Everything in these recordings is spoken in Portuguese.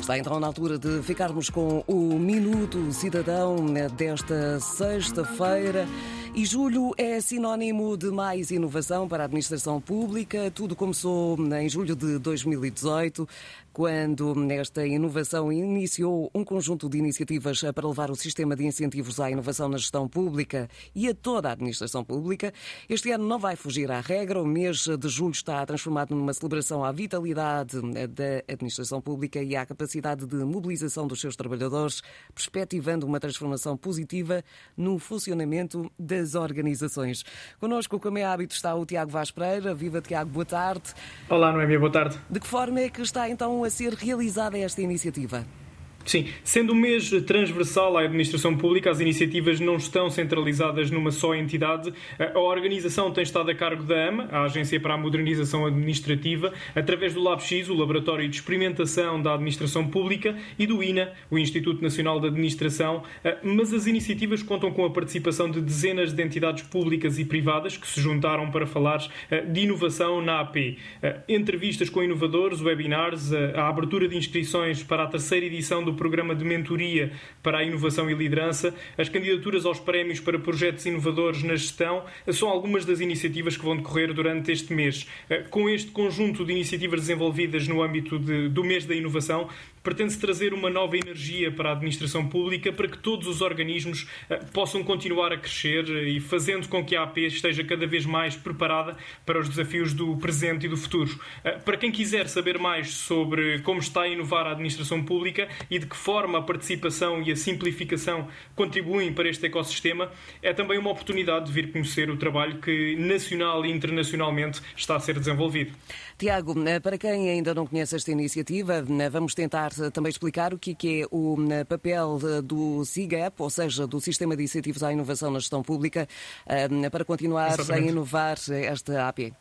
Está então na altura de ficarmos com o Minuto Cidadão desta sexta-feira. E julho é sinónimo de mais inovação para a administração pública. Tudo começou em julho de 2018, quando esta inovação iniciou um conjunto de iniciativas para levar o sistema de incentivos à inovação na gestão pública e a toda a administração pública. Este ano não vai fugir à regra. O mês de julho está transformado numa celebração à vitalidade da administração pública e à capacidade de mobilização dos seus trabalhadores, perspectivando uma transformação positiva no funcionamento da das organizações. Connosco, como é hábito, está o Tiago Vaz Pereira. Viva, Tiago, boa tarde. Olá, Noémia, boa tarde. De que forma é que está então a ser realizada esta iniciativa? Sim, sendo um mês transversal à administração pública, as iniciativas não estão centralizadas numa só entidade. A organização tem estado a cargo da AMA, a Agência para a Modernização Administrativa, através do LabX, o Laboratório de Experimentação da Administração Pública, e do INA, o Instituto Nacional de Administração. Mas as iniciativas contam com a participação de dezenas de entidades públicas e privadas que se juntaram para falar de inovação na AP. Entrevistas com inovadores, webinars, a abertura de inscrições para a terceira edição do do Programa de Mentoria para a Inovação e Liderança, as candidaturas aos prémios para projetos inovadores na gestão, são algumas das iniciativas que vão decorrer durante este mês. Eh, com este conjunto de iniciativas desenvolvidas no âmbito de, do mês da inovação, pretende-se trazer uma nova energia para a administração pública para que todos os organismos uh, possam continuar a crescer uh, e fazendo com que a AP esteja cada vez mais preparada para os desafios do presente e do futuro. Uh, para quem quiser saber mais sobre como está a inovar a administração pública e de que forma a participação e a simplificação contribuem para este ecossistema, é também uma oportunidade de vir conhecer o trabalho que nacional e internacionalmente está a ser desenvolvido. Tiago, para quem ainda não conhece esta iniciativa, vamos tentar tentar também explicar o que é o papel do CIGAP, ou seja, do Sistema de Incentivos à Inovação na Gestão Pública, para continuar Exatamente. a inovar esta AP.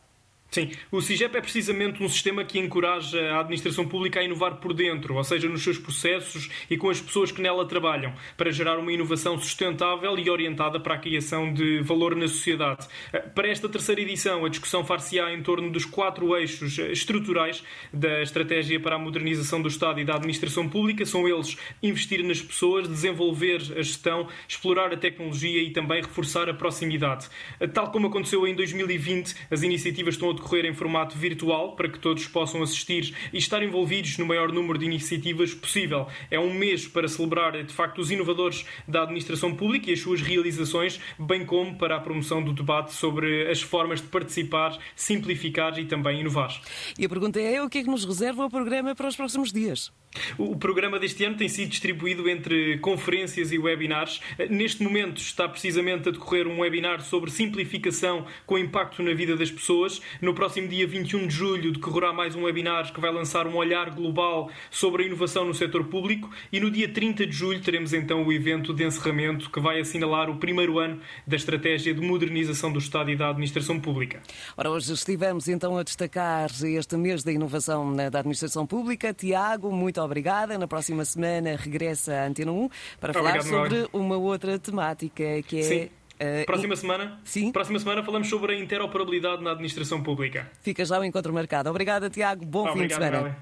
Sim, o CIGEP é precisamente um sistema que encoraja a administração pública a inovar por dentro, ou seja, nos seus processos e com as pessoas que nela trabalham, para gerar uma inovação sustentável e orientada para a criação de valor na sociedade. Para esta terceira edição, a discussão far-se-á em torno dos quatro eixos estruturais da estratégia para a modernização do Estado e da administração pública. São eles investir nas pessoas, desenvolver a gestão, explorar a tecnologia e também reforçar a proximidade. Tal como aconteceu em 2020, as iniciativas estão a decorrer em formato virtual para que todos possam assistir e estar envolvidos no maior número de iniciativas possível. É um mês para celebrar, de facto, os inovadores da administração pública e as suas realizações, bem como para a promoção do debate sobre as formas de participar, simplificar e também inovar. E a pergunta é: o que é que nos reserva o programa para os próximos dias? O programa deste ano tem sido distribuído entre conferências e webinars. Neste momento está precisamente a decorrer um webinar sobre simplificação com impacto na vida das pessoas. No próximo dia 21 de julho decorrerá mais um webinar que vai lançar um olhar global sobre a inovação no setor público e no dia 30 de julho teremos então o evento de encerramento que vai assinalar o primeiro ano da estratégia de modernização do Estado e da administração pública. Ora, hoje estivemos então a destacar este mês da inovação da administração pública. Tiago, muito muito obrigada. Na próxima semana regressa a Antena 1 para falar Obrigado, sobre uma outra temática que é. Sim. Uh, próxima semana? Sim. Próxima semana falamos sobre a interoperabilidade na administração pública. Fica já o encontro marcado. Obrigada, Tiago. Bom Obrigado, fim de semana.